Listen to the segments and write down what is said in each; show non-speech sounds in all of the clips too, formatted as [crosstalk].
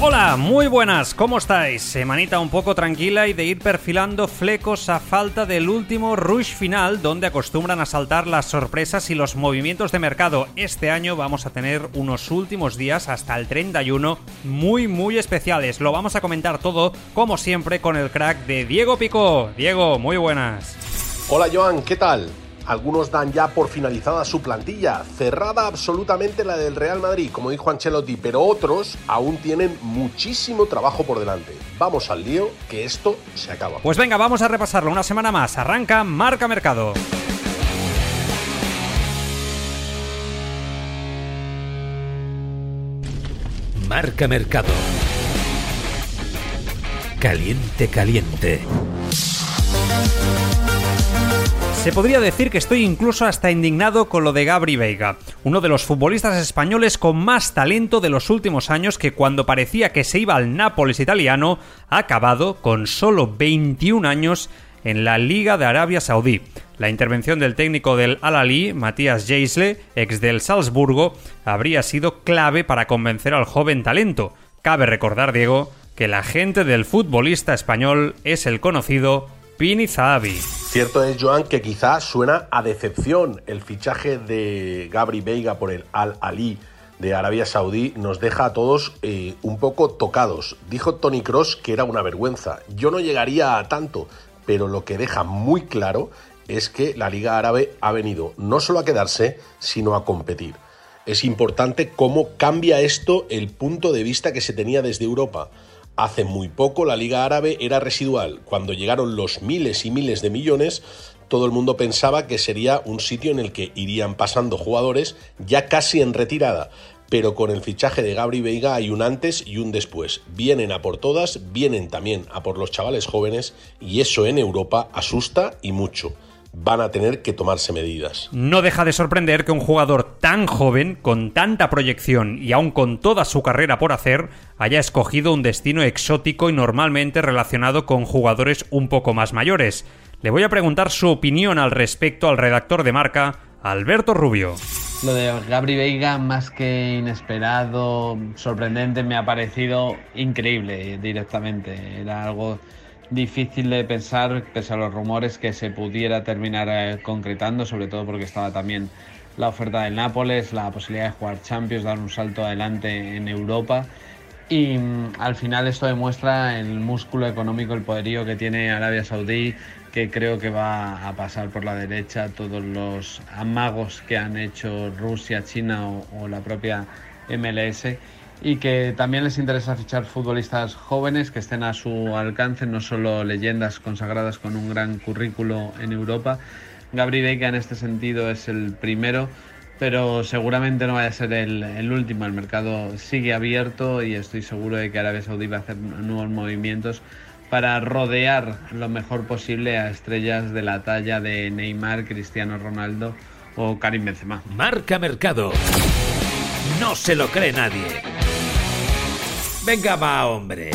Hola, muy buenas, ¿cómo estáis? Semanita un poco tranquila y de ir perfilando flecos a falta del último rush final donde acostumbran a saltar las sorpresas y los movimientos de mercado. Este año vamos a tener unos últimos días hasta el 31 muy muy especiales. Lo vamos a comentar todo como siempre con el crack de Diego Pico. Diego, muy buenas. Hola Joan, ¿qué tal? Algunos dan ya por finalizada su plantilla, cerrada absolutamente la del Real Madrid, como dijo Ancelotti, pero otros aún tienen muchísimo trabajo por delante. Vamos al lío, que esto se acaba. Pues venga, vamos a repasarlo una semana más. Arranca Marca Mercado. Marca Mercado. Caliente, caliente. Se podría decir que estoy incluso hasta indignado con lo de Gabri Veiga, uno de los futbolistas españoles con más talento de los últimos años que cuando parecía que se iba al Nápoles italiano, ha acabado con solo 21 años en la Liga de Arabia Saudí. La intervención del técnico del Al-Ali, Matías Jaisle, ex del Salzburgo, habría sido clave para convencer al joven talento. Cabe recordar, Diego, que la gente del futbolista español es el conocido Pini Zahavi. Cierto es, Joan, que quizás suena a decepción el fichaje de Gabri Veiga por el Al-Ali de Arabia Saudí nos deja a todos eh, un poco tocados. Dijo Tony Cross que era una vergüenza. Yo no llegaría a tanto, pero lo que deja muy claro es que la Liga Árabe ha venido no solo a quedarse, sino a competir. Es importante cómo cambia esto el punto de vista que se tenía desde Europa. Hace muy poco la Liga Árabe era residual. Cuando llegaron los miles y miles de millones, todo el mundo pensaba que sería un sitio en el que irían pasando jugadores ya casi en retirada. Pero con el fichaje de Gabri Veiga hay un antes y un después. Vienen a por todas, vienen también a por los chavales jóvenes y eso en Europa asusta y mucho van a tener que tomarse medidas. No deja de sorprender que un jugador tan joven, con tanta proyección y aún con toda su carrera por hacer, haya escogido un destino exótico y normalmente relacionado con jugadores un poco más mayores. Le voy a preguntar su opinión al respecto al redactor de marca, Alberto Rubio. Lo de Gabri Veiga, más que inesperado, sorprendente, me ha parecido increíble directamente. Era algo difícil de pensar, pese a los rumores, que se pudiera terminar eh, concretando, sobre todo porque estaba también la oferta del Nápoles, la posibilidad de jugar Champions, dar un salto adelante en Europa. Y mm, al final esto demuestra el músculo económico, el poderío que tiene Arabia Saudí, que creo que va a pasar por la derecha todos los amagos que han hecho Rusia, China o la propia MLS y que también les interesa fichar futbolistas jóvenes que estén a su alcance, no solo leyendas consagradas con un gran currículo en Europa. Gabri Veiga en este sentido es el primero, pero seguramente no vaya a ser el, último. El mercado sigue abierto y estoy seguro de que Arabia Saudí va a hacer nuevos movimientos para rodear lo mejor posible a estrellas de la talla de Neymar, Cristiano Ronaldo o Karim Benzema. Marca Mercado. No se lo cree nadie. Venga, va, hombre.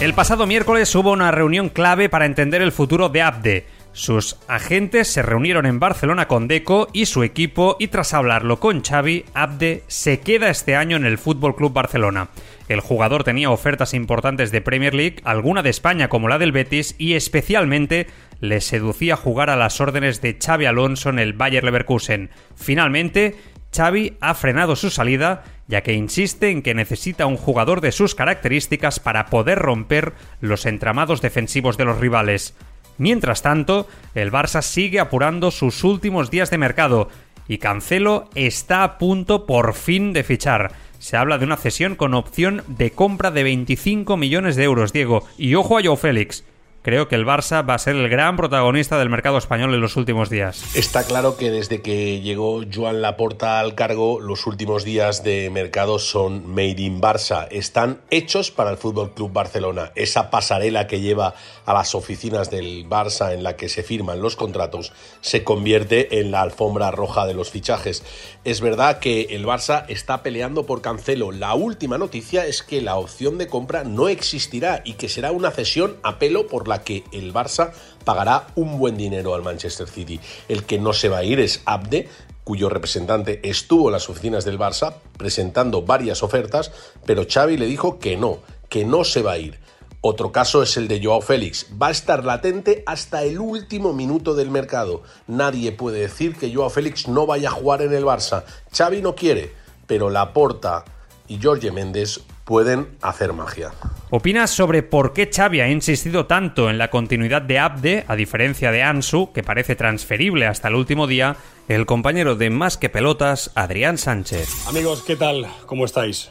El pasado miércoles hubo una reunión clave para entender el futuro de Abde. Sus agentes se reunieron en Barcelona con Deco y su equipo y tras hablarlo con Xavi, Abde se queda este año en el Fútbol Club Barcelona. El jugador tenía ofertas importantes de Premier League, alguna de España como la del Betis y especialmente le seducía jugar a las órdenes de Xavi Alonso en el Bayer Leverkusen. Finalmente, Xavi ha frenado su salida ya que insiste en que necesita un jugador de sus características para poder romper los entramados defensivos de los rivales. Mientras tanto, el Barça sigue apurando sus últimos días de mercado y Cancelo está a punto por fin de fichar. Se habla de una cesión con opción de compra de 25 millones de euros, Diego. Y ojo a Joe Félix. Creo que el Barça va a ser el gran protagonista del mercado español en los últimos días. Está claro que desde que llegó Joan Laporta al cargo, los últimos días de mercado son made in Barça. Están hechos para el Fútbol Club Barcelona. Esa pasarela que lleva a las oficinas del Barça en la que se firman los contratos se convierte en la alfombra roja de los fichajes. Es verdad que el Barça está peleando por Cancelo. La última noticia es que la opción de compra no existirá y que será una cesión a pelo por la que el Barça pagará un buen dinero al Manchester City. El que no se va a ir es Abde, cuyo representante estuvo en las oficinas del Barça presentando varias ofertas, pero Xavi le dijo que no, que no se va a ir. Otro caso es el de Joao Félix. Va a estar latente hasta el último minuto del mercado. Nadie puede decir que Joao Félix no vaya a jugar en el Barça. Xavi no quiere, pero Laporta y Jorge Méndez pueden hacer magia. ¿Opinas sobre por qué Xavi ha insistido tanto en la continuidad de Abde, a diferencia de Ansu, que parece transferible hasta el último día? El compañero de Más que Pelotas, Adrián Sánchez. Amigos, ¿qué tal? ¿Cómo estáis?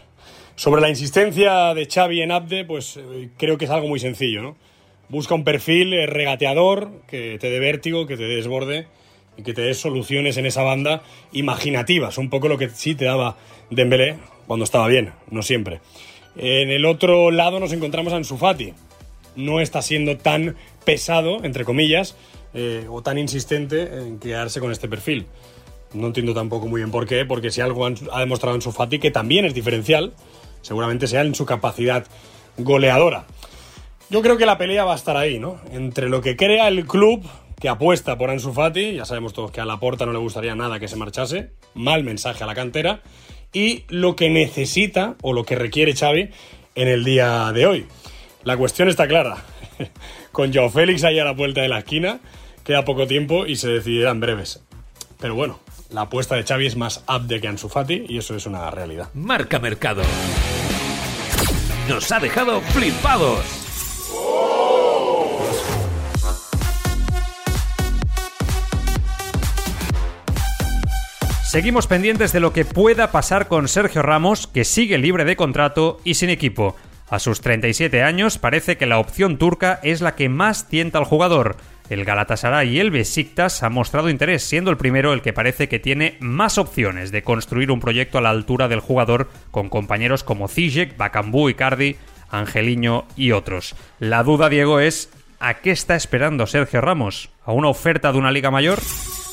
Sobre la insistencia de Xavi en Abde, pues eh, creo que es algo muy sencillo, ¿no? Busca un perfil eh, regateador que te dé vértigo, que te dé desborde y que te dé soluciones en esa banda imaginativas, un poco lo que sí te daba Dembélé cuando estaba bien, no siempre. En el otro lado nos encontramos a Ansu Fati. No está siendo tan pesado, entre comillas, eh, o tan insistente en quedarse con este perfil. No entiendo tampoco muy bien por qué, porque si algo ha demostrado Ansu Fati que también es diferencial, seguramente sea en su capacidad goleadora. Yo creo que la pelea va a estar ahí, ¿no? Entre lo que crea el club que apuesta por Ansu Fati, ya sabemos todos que a la Porta no le gustaría nada que se marchase, mal mensaje a la cantera, y lo que necesita o lo que requiere Xavi en el día de hoy. La cuestión está clara. [laughs] Con Joao Félix ahí a la vuelta de la esquina, queda poco tiempo y se decidirá en breves. Pero bueno, la apuesta de Xavi es más abde que Ansu Fati y eso es una realidad. Marca Mercado. Nos ha dejado flipados. Seguimos pendientes de lo que pueda pasar con Sergio Ramos, que sigue libre de contrato y sin equipo. A sus 37 años parece que la opción turca es la que más tienta al jugador. El Galatasaray y el Besiktas han mostrado interés, siendo el primero el que parece que tiene más opciones de construir un proyecto a la altura del jugador con compañeros como Zizek, Bakambu, Icardi, Angeliño y otros. La duda, Diego, es ¿a qué está esperando Sergio Ramos? ¿A una oferta de una liga mayor?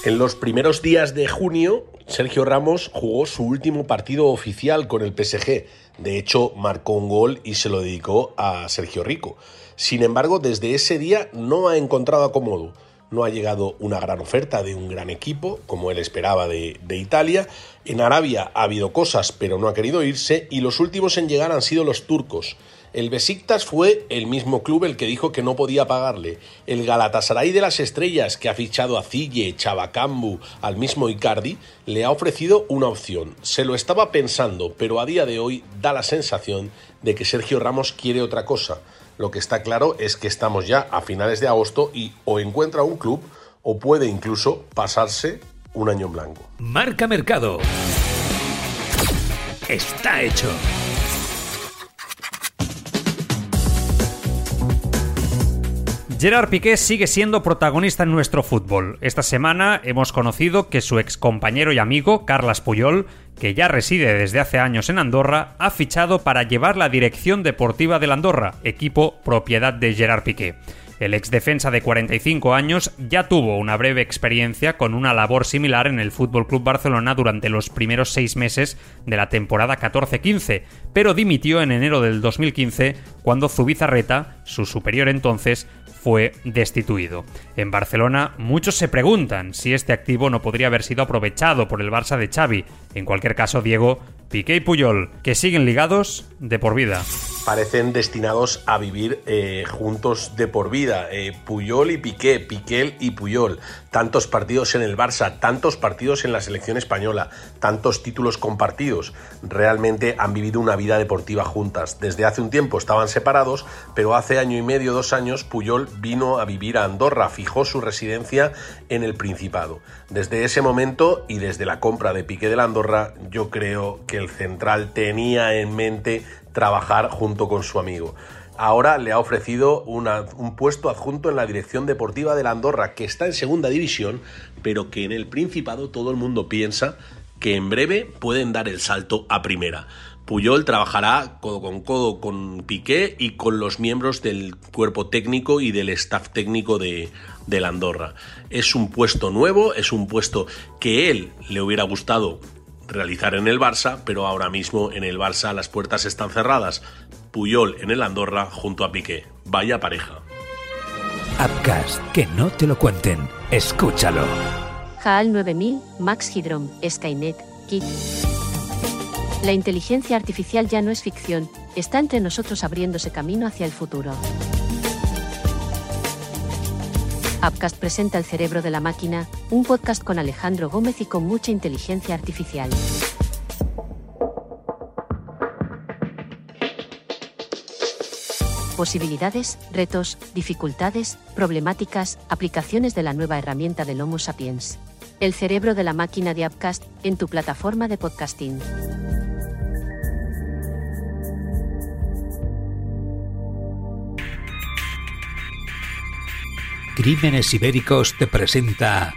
En los primeros días de junio, Sergio Ramos jugó su último partido oficial con el PSG. De hecho, marcó un gol y se lo dedicó a Sergio Rico. Sin embargo, desde ese día no ha encontrado acomodo. No ha llegado una gran oferta de un gran equipo, como él esperaba de, de, Italia. En Arabia ha habido cosas, pero no ha querido irse. Y los últimos en llegar han sido los turcos. El Besiktas fue el mismo club el que dijo que no podía pagarle. El Galatasaray de las Estrellas, que ha fichado a Cille, Chabacambu, al mismo Icardi, le ha ofrecido una opción. Se lo estaba pensando, pero a día de hoy da la sensación de que Sergio Ramos quiere otra cosa. Lo que está claro es que estamos ya a finales de agosto y o encuentra un club o puede incluso pasarse un año en blanco. Marca Mercado. Está hecho. Gerard Piqué sigue siendo protagonista en nuestro fútbol. Esta semana hemos conocido que su ex compañero y amigo, Carlas Puyol, que ya reside desde hace años en Andorra, ha fichado para llevar la dirección deportiva del Andorra, equipo propiedad de Gerard Piqué. El ex defensa de 45 años ya tuvo una breve experiencia con una labor similar en el Club Barcelona durante los primeros seis meses de la temporada 14-15, pero dimitió en enero del 2015 cuando Zubizarreta, su superior entonces, fue destituido. En Barcelona muchos se preguntan si este activo no podría haber sido aprovechado por el Barça de Xavi. En cualquier caso, Diego, Piqué y Puyol, que siguen ligados de por vida. Parecen destinados a vivir eh, juntos de por vida. Eh, Puyol y Piqué, Piquel y Puyol. Tantos partidos en el Barça, tantos partidos en la selección española, tantos títulos compartidos. Realmente han vivido una vida deportiva juntas. Desde hace un tiempo estaban separados, pero hace año y medio, dos años, Puyol vino a vivir a Andorra, fijó su residencia en el Principado. Desde ese momento y desde la compra de Piqué de la Andorra, yo creo que el central tenía en mente trabajar junto con su amigo. Ahora le ha ofrecido un puesto adjunto en la dirección deportiva de la Andorra, que está en segunda división, pero que en el Principado todo el mundo piensa que en breve pueden dar el salto a primera. Puyol trabajará codo con codo con Piqué y con los miembros del cuerpo técnico y del staff técnico de, la Andorra. Es un puesto nuevo, es un puesto que él le hubiera gustado realizar en el Barça, pero ahora mismo en el Barça las puertas están cerradas. Puyol en el Andorra junto a Piqué. Vaya pareja. Upcast, que no te lo cuenten. Escúchalo. HAL 9000, Max Hydrom, Skynet, Kit. La inteligencia artificial ya no es ficción, está entre nosotros abriéndose camino hacia el futuro. Upcast presenta El cerebro de la máquina, un podcast con Alejandro Gómez y con mucha inteligencia artificial. Posibilidades, retos, dificultades, problemáticas, aplicaciones de la nueva herramienta del Homo sapiens. El cerebro de la máquina de Upcast en tu plataforma de podcasting. Crímenes Ibéricos te presenta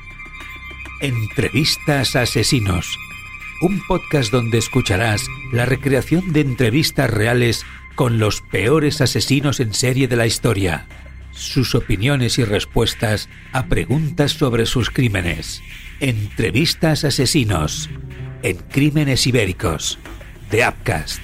Entrevistas Asesinos, un podcast donde escucharás la recreación de entrevistas reales con los peores asesinos en serie de la historia, sus opiniones y respuestas a preguntas sobre sus crímenes. Entrevistas Asesinos en Crímenes Ibéricos de Upcast.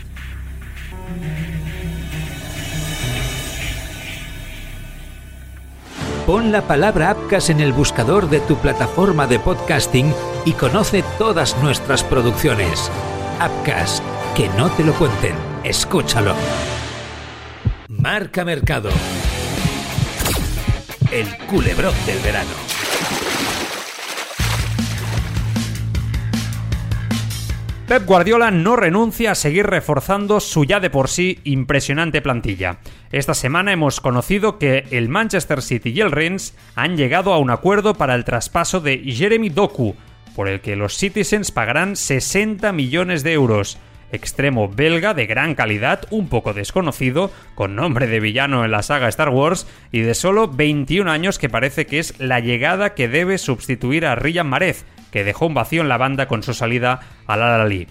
Pon la palabra Apcas en el buscador de tu plataforma de podcasting y conoce todas nuestras producciones. Apcas, que no te lo cuenten, escúchalo. Marca Mercado. El culebrón del verano. Pep Guardiola no renuncia a seguir reforzando su ya de por sí impresionante plantilla. Esta semana hemos conocido que el Manchester City y el Rennes han llegado a un acuerdo para el traspaso de Jeremy Doku, por el que los Citizens pagarán 60 millones de euros. Extremo belga de gran calidad, un poco desconocido, con nombre de villano en la saga Star Wars y de solo 21 años que parece que es la llegada que debe sustituir a Ryan Marez, que dejó un vacío en la banda con su salida al Al-Ali.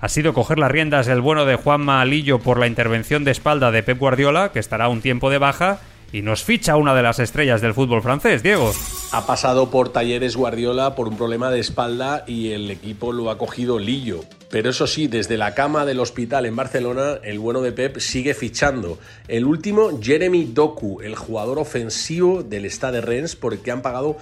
Ha sido coger las riendas el bueno de Juanma Alillo por la intervención de espalda de Pep Guardiola, que estará un tiempo de baja, y nos ficha una de las estrellas del fútbol francés, Diego. Ha pasado por talleres Guardiola por un problema de espalda y el equipo lo ha cogido Lillo. Pero eso sí, desde la cama del hospital en Barcelona, el bueno de Pep sigue fichando. El último, Jeremy Doku, el jugador ofensivo del Stade Rennes, por el que han pagado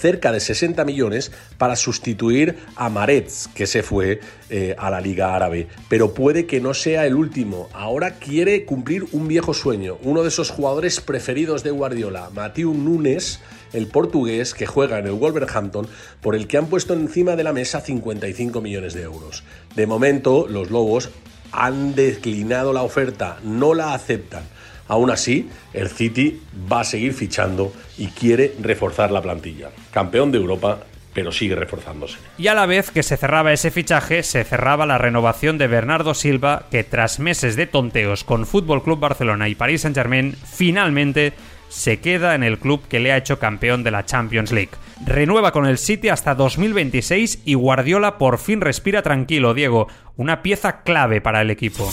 cerca de 60 millones para sustituir a Maretz, que se fue eh, a la Liga Árabe. Pero puede que no sea el último. Ahora quiere cumplir un viejo sueño. Uno de esos jugadores preferidos de Guardiola, Matthew Nunes, el portugués que juega en el Wolverhampton, por el que han puesto encima de la mesa 55 millones de euros. De momento, los Lobos han declinado la oferta, no la aceptan. Aún así, el City va a seguir fichando y quiere reforzar la plantilla. Campeón de Europa, pero sigue reforzándose. Y a la vez que se cerraba ese fichaje, se cerraba la renovación de Bernardo Silva, que tras meses de tonteos con Fútbol Club Barcelona y Paris Saint-Germain, finalmente se queda en el club que le ha hecho campeón de la Champions League. Renueva con el City hasta 2026 y Guardiola por fin respira tranquilo, Diego, una pieza clave para el equipo.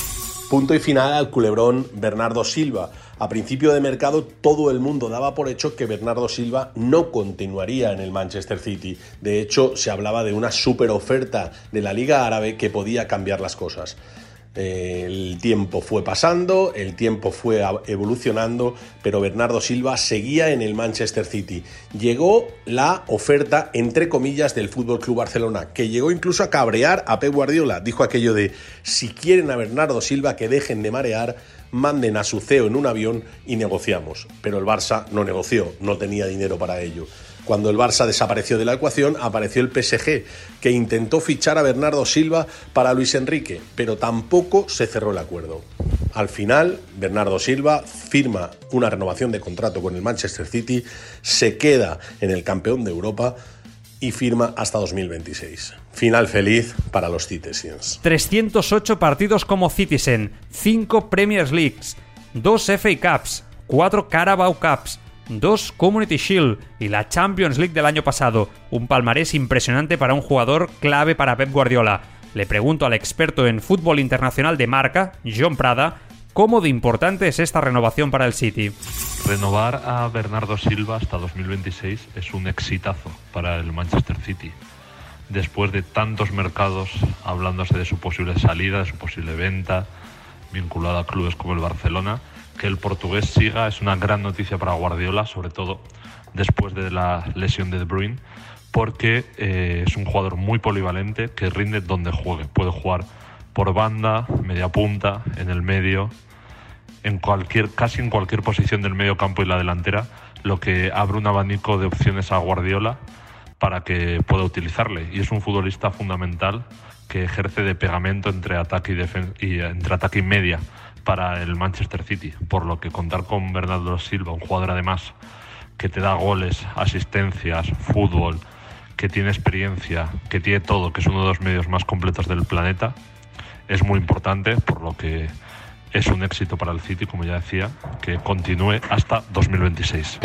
Punto y final al culebrón Bernardo Silva. A principio de mercado todo el mundo daba por hecho que Bernardo Silva no continuaría en el Manchester City. De hecho, se hablaba de una super oferta de la Liga Árabe que podía cambiar las cosas. El tiempo fue pasando, el tiempo fue evolucionando, pero Bernardo Silva seguía en el Manchester City. Llegó la oferta, entre comillas, del Fútbol Club Barcelona, que llegó incluso a cabrear a Pep Guardiola. Dijo aquello de: si quieren a Bernardo Silva, que dejen de marear, manden a su CEO en un avión y negociamos. Pero el Barça no negoció, no tenía dinero para ello. Cuando el Barça desapareció de la ecuación, apareció el PSG, que intentó fichar a Bernardo Silva para Luis Enrique, pero tampoco se cerró el acuerdo. Al final, Bernardo Silva firma una renovación de contrato con el Manchester City, se queda en el campeón de Europa y firma hasta 2026. Final feliz para los Citizens. 308 partidos como Citizen, 5 Premier Leagues, dos FA Cups, cuatro Carabao Cups, dos Community Shield y la Champions League del año pasado. Un palmarés impresionante para un jugador clave para Pep Guardiola. Le pregunto al experto en fútbol internacional de marca, John Prada, cómo de importante es esta renovación para el City. Renovar a Bernardo Silva hasta 2026 es un exitazo para el Manchester City. Después de tantos mercados hablándose de su posible salida, de su posible venta, vinculada a clubes como el Barcelona, que el portugués siga es una gran noticia para Guardiola, sobre todo después de la lesión de De Bruyne, porque eh, es un jugador muy polivalente que rinde donde juegue. Puede jugar por banda, media punta, en el medio, en cualquier, casi en cualquier posición del medio campo y la delantera, lo que abre un abanico de opciones a Guardiola para que pueda utilizarle. Y es un futbolista fundamental que ejerce de pegamento entre ataque y, y entre ataque y media para el Manchester City, por lo que contar con Bernardo Silva, un jugador además que te da goles, asistencias, fútbol, que tiene experiencia, que tiene todo, que es uno de los medios más completos del planeta, es muy importante, por lo que es un éxito para el City, como ya decía, que continúe hasta 2026.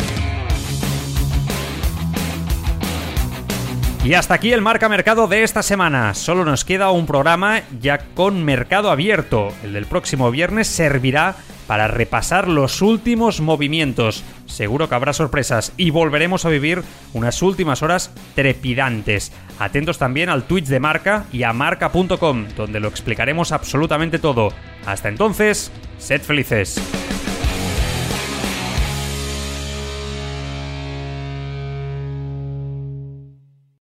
Y hasta aquí el marca mercado de esta semana. Solo nos queda un programa ya con mercado abierto. El del próximo viernes servirá para repasar los últimos movimientos. Seguro que habrá sorpresas y volveremos a vivir unas últimas horas trepidantes. Atentos también al Twitch de Marca y a marca.com, donde lo explicaremos absolutamente todo. Hasta entonces, sed felices.